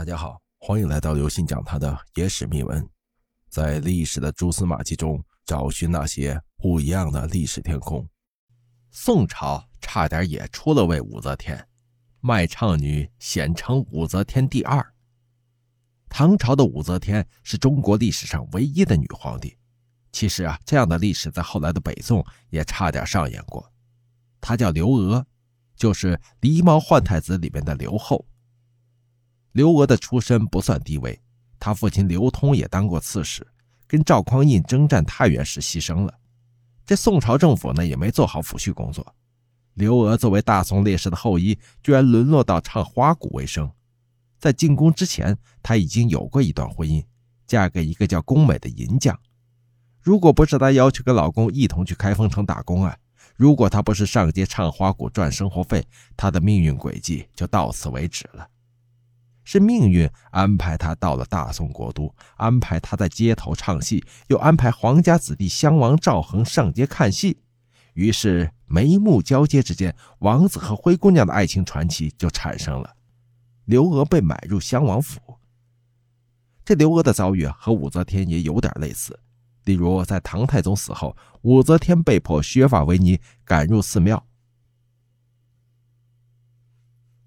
大家好，欢迎来到刘信讲他的野史秘闻，在历史的蛛丝马迹中找寻那些不一样的历史天空。宋朝差点也出了位武则天，卖唱女显称武则天第二。唐朝的武则天是中国历史上唯一的女皇帝。其实啊，这样的历史在后来的北宋也差点上演过。她叫刘娥，就是《狸猫换太子》里面的刘后。刘娥的出身不算低微，她父亲刘通也当过刺史，跟赵匡胤征战太原时牺牲了。这宋朝政府呢也没做好抚恤工作，刘娥作为大宋烈士的后裔，居然沦落到唱花鼓为生。在进宫之前，她已经有过一段婚姻，嫁给一个叫宫美的银匠。如果不是她要求跟老公一同去开封城打工啊，如果她不是上街唱花鼓赚生活费，她的命运轨迹就到此为止了。是命运安排他到了大宋国都，安排他在街头唱戏，又安排皇家子弟襄王赵恒上街看戏。于是眉目交接之间，王子和灰姑娘的爱情传奇就产生了。刘娥被买入襄王府。这刘娥的遭遇和武则天也有点类似，例如在唐太宗死后，武则天被迫削发为尼，赶入寺庙。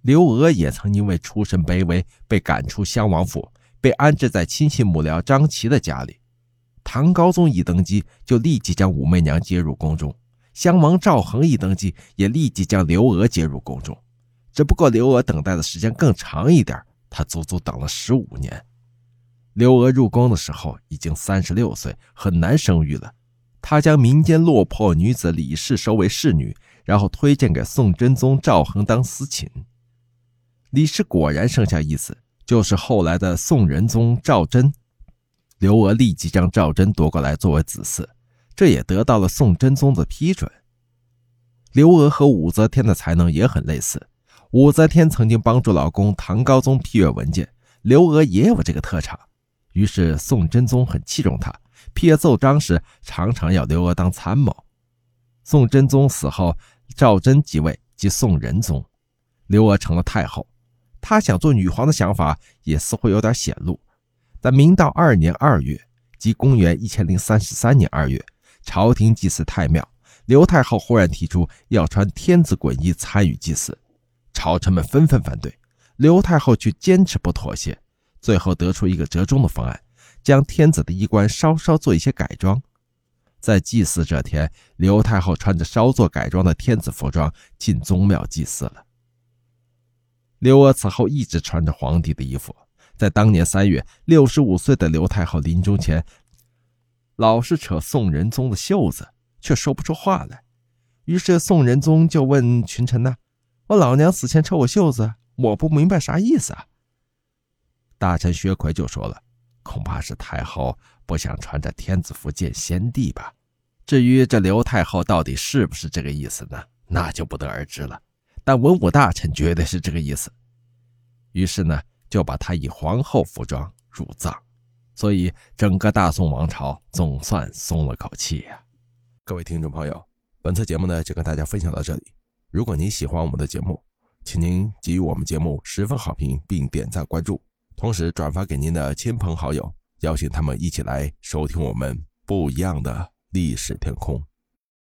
刘娥也曾因为出身卑微被赶出襄王府，被安置在亲戚幕僚张琪的家里。唐高宗一登基，就立即将武媚娘接入宫中；襄王赵恒一登基，也立即将刘娥接入宫中。只不过刘娥等待的时间更长一点，她足足等了十五年。刘娥入宫的时候已经三十六岁，很难生育了。她将民间落魄女子李氏收为侍女，然后推荐给宋真宗赵恒当私寝。李氏果然生下一子，就是后来的宋仁宗赵祯。刘娥立即将赵祯夺过来作为子嗣，这也得到了宋真宗的批准。刘娥和武则天的才能也很类似，武则天曾经帮助老公唐高宗批阅文件，刘娥也有这个特长。于是宋真宗很器重她，批阅奏章时常常要刘娥当参谋。宋真宗死后，赵祯即位，即宋仁宗，刘娥成了太后。她想做女皇的想法也似乎有点显露。在明道二年二月，即公元一千零三十三年二月，朝廷祭祀太庙，刘太后忽然提出要穿天子衮衣参与祭祀，朝臣们纷纷反对，刘太后却坚持不妥协，最后得出一个折中的方案，将天子的衣冠稍稍做一些改装。在祭祀这天，刘太后穿着稍作改装的天子服装进宗庙祭祀了。刘娥此后一直穿着皇帝的衣服，在当年三月，六十五岁的刘太后临终前，老是扯宋仁宗的袖子，却说不出话来。于是宋仁宗就问群臣呢：“我老娘死前扯我袖子，我不明白啥意思啊？”大臣薛奎就说了：“恐怕是太后不想穿着天子服见先帝吧？至于这刘太后到底是不是这个意思呢？那就不得而知了。”但文武大臣绝对是这个意思，于是呢，就把他以皇后服装入葬，所以整个大宋王朝总算松了口气呀。各位听众朋友，本次节目呢就跟大家分享到这里。如果您喜欢我们的节目，请您给予我们节目十分好评，并点赞关注，同时转发给您的亲朋好友，邀请他们一起来收听我们不一样的历史天空。